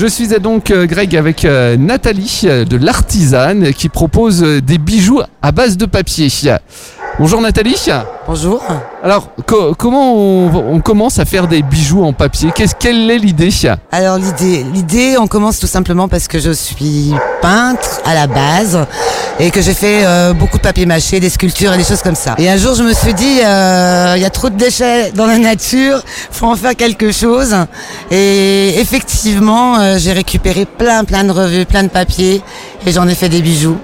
Je suis donc euh, Greg avec euh, Nathalie euh, de l'artisane qui propose des bijoux à base de papier. Bonjour Nathalie. Bonjour. Alors co- comment on, on commence à faire des bijoux en papier? Qu'est-ce quelle est l'idée? Alors l'idée, l'idée, on commence tout simplement parce que je suis peintre à la base et que j'ai fait euh, beaucoup de papier mâché, des sculptures et des choses comme ça. Et un jour, je me suis dit, euh, il y a trop de déchets dans la nature, faut en faire quelque chose. Et effectivement, euh, j'ai récupéré plein, plein de revues, plein de papiers et j'en ai fait des bijoux.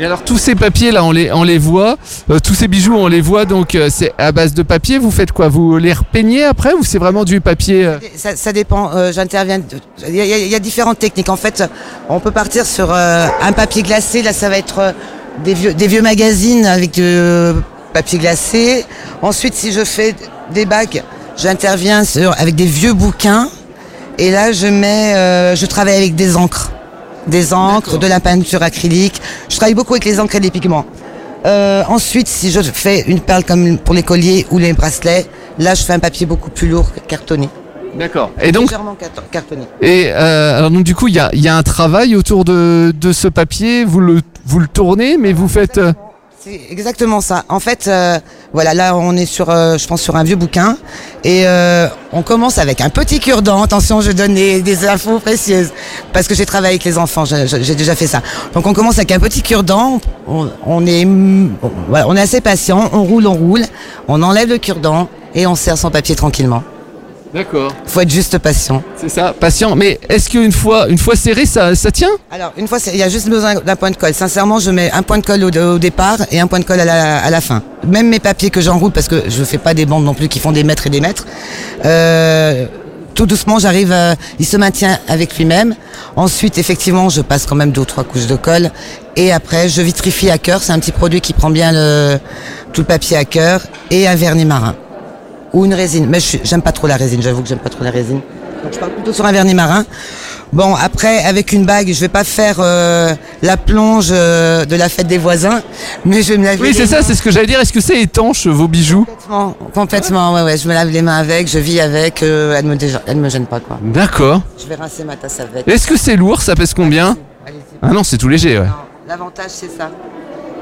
Et alors tous ces papiers là on les, on les voit, euh, tous ces bijoux on les voit donc euh, c'est à base de papier. Vous faites quoi? Vous les repeignez après ou c'est vraiment du papier euh? Ça, dépend. J'interviens. Il y, a- différentes techniques. En fait, on peut partir sur un papier glacé. Là, ça va être des vieux, des vieux magazines avec du papier glacé. Ensuite, si je fais des bagues, j'interviens avec des vieux bouquins. Et là, je mets, je travaille avec des encres, des encres, de la peinture acrylique. Je travaille beaucoup avec les encres et les pigments. Euh, ensuite, si je fais une perle comme pour les colliers ou les bracelets, là, je fais un papier beaucoup plus lourd, cartonné. D'accord. Et donc Légèrement carton- cartonné. Et euh, alors donc du coup, il y a, il y a un travail autour de, de ce papier. Vous le, vous le tournez, mais vous faites. euh, C'est exactement ça. En fait, euh, voilà, là, on est sur, euh, je pense, sur un vieux bouquin, et euh, on commence avec un petit cure-dent. Attention, je donne des, infos précieuses parce que j'ai travaillé avec les enfants. J'ai déjà fait ça. Donc, on commence avec un petit cure-dent. On, est, on est assez patient. On roule, on roule. On enlève le cure-dent et on serre son papier tranquillement. D'accord. Faut être juste patient. C'est ça, patient. Mais est-ce qu'une fois, une fois serré, ça, ça tient? Alors, une fois, il y a juste besoin d'un point de colle. Sincèrement, je mets un point de colle au, au départ et un point de colle à la, à la fin. Même mes papiers que j'enroule, parce que je fais pas des bandes non plus qui font des mètres et des mètres, euh, tout doucement, j'arrive, à- il se maintient avec lui-même. Ensuite, effectivement, je passe quand même deux ou trois couches de colle. Et après, je vitrifie à cœur. C'est un petit produit qui prend bien le, tout le papier à cœur. Et un vernis marin. Ou une résine. Mais j'aime pas trop la résine, j'avoue que j'aime pas trop la résine. Donc je pars plutôt sur un vernis marin. Bon, après, avec une bague, je vais pas faire euh, la plonge euh, de la fête des voisins, mais je vais me laver Oui, c'est ça, c'est ce que j'allais dire. Est-ce que c'est étanche vos bijoux? Complètement, complètement, ouais, ouais. Je me lave les mains avec, je vis avec, euh, elle me déja- elle me gêne pas, quoi. D'accord. Je vais rincer ma tasse avec. Est-ce que c'est lourd Ça pèse combien? Ah non, c'est tout léger. Ouais. L'avantage, c'est ça.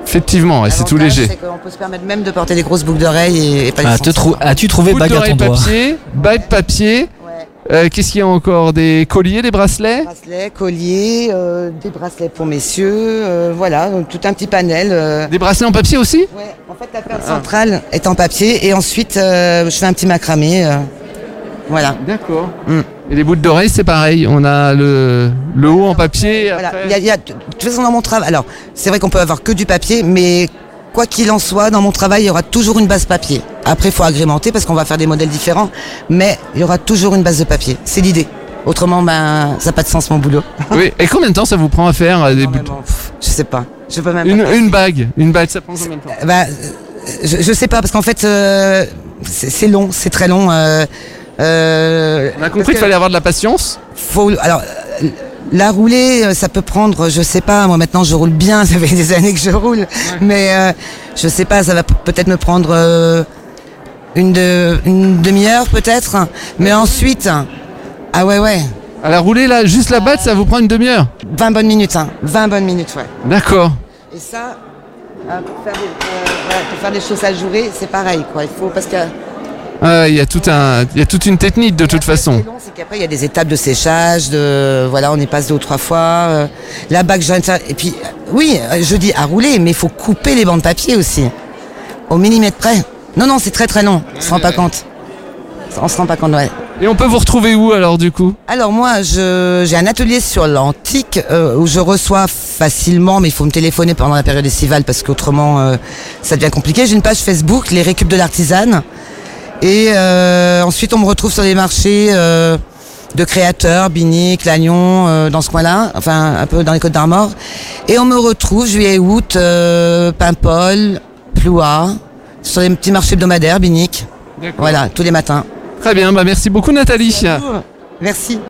Effectivement, ouais, c'est tout léger. C'est qu'on peut se permettre même de porter des grosses boucles d'oreilles et, et pas Ah, sentir. trou- As-tu trouvé bague à ton doigt papier, bague papier. Ouais. Euh, Qu'est-ce qu'il y a encore? Des colliers, des bracelets? Bracelets, colliers, euh, des bracelets pour messieurs, euh, voilà, donc tout un petit panel. euh. Des bracelets en papier aussi? Ouais, en fait, la perle centrale est en papier et ensuite, euh, je fais un petit macramé. Euh, voilà. D'accord. Mm. Et les boucles d'oreilles, c'est pareil. On a le, le haut en papier. Voilà. après- Il y a- il y a- de toute façon, dans mon travail, alors, c'est vrai qu'on peut avoir que du papier, mais quoi qu'il en soit, dans mon travail, il y aura toujours une base papier. Après, il faut agrémenter parce qu'on va faire des modèles différents, mais il y aura toujours une base de papier. C'est l'idée. Autrement, ben, ça n'a pas de sens mon boulot. Oui. Et combien de temps ça vous prend à faire euh, des pff, je sais pas. Je peux même une, pas. une bague. Une bague, ça prend combien de temps Bah, euh, je, je sais pas parce qu'en fait, euh, c'est c'est long, c'est très long. euh, euh, On a compris qu'il fallait avoir de la patience. faut, alors, la rouler, euh, ça peut prendre, je sais pas. Moi maintenant, je roule bien. Ça fait des années que je roule, mais euh, je sais pas. Ça va peut-être me prendre euh, une, de, une demi-heure peut-être. Mais ensuite, ah ouais ouais, À la rouler, là, juste la batte, ça vous prend une demi-heure? 20 bonnes minutes, hein, 20 bonnes minutes, ouais. D'accord. Et ça, euh, pour, faire des, euh, pour faire des choses ajourées, c'est pareil, quoi. Il faut parce que Il y a tout un, il y a toute une technique de toute façon. c'est qu'après il y a des étapes de séchage, de voilà, on y passe deux ou trois fois. euh, la bague et puis euh, oui, euh, je dis à rouler, mais il faut couper les bandes de papier aussi, au millimètre près. Non non, c'est très très long. On se rend pas compte. On se rend pas compte, ouais. Et on peut vous retrouver où alors du coup? Alors moi, je, j'ai un atelier sur l'antique euh, où je reçois facilement, mais il faut me téléphoner pendant la période estivale parce qu'autrement euh, ça devient compliqué. J'ai une page Facebook, les récup de l'artisane, et euh, ensuite on me retrouve sur les marchés euh, de créateurs, Binic, Lannion, euh, dans ce coin-là, enfin un peu dans les Côtes d'Armor, et on me retrouve juillet, août, euh, Paimpol, Ploua, sur les petits marchés hebdomadaires, Binic, voilà, tous les matins. Très bien, bah merci beaucoup Nathalie. Merci.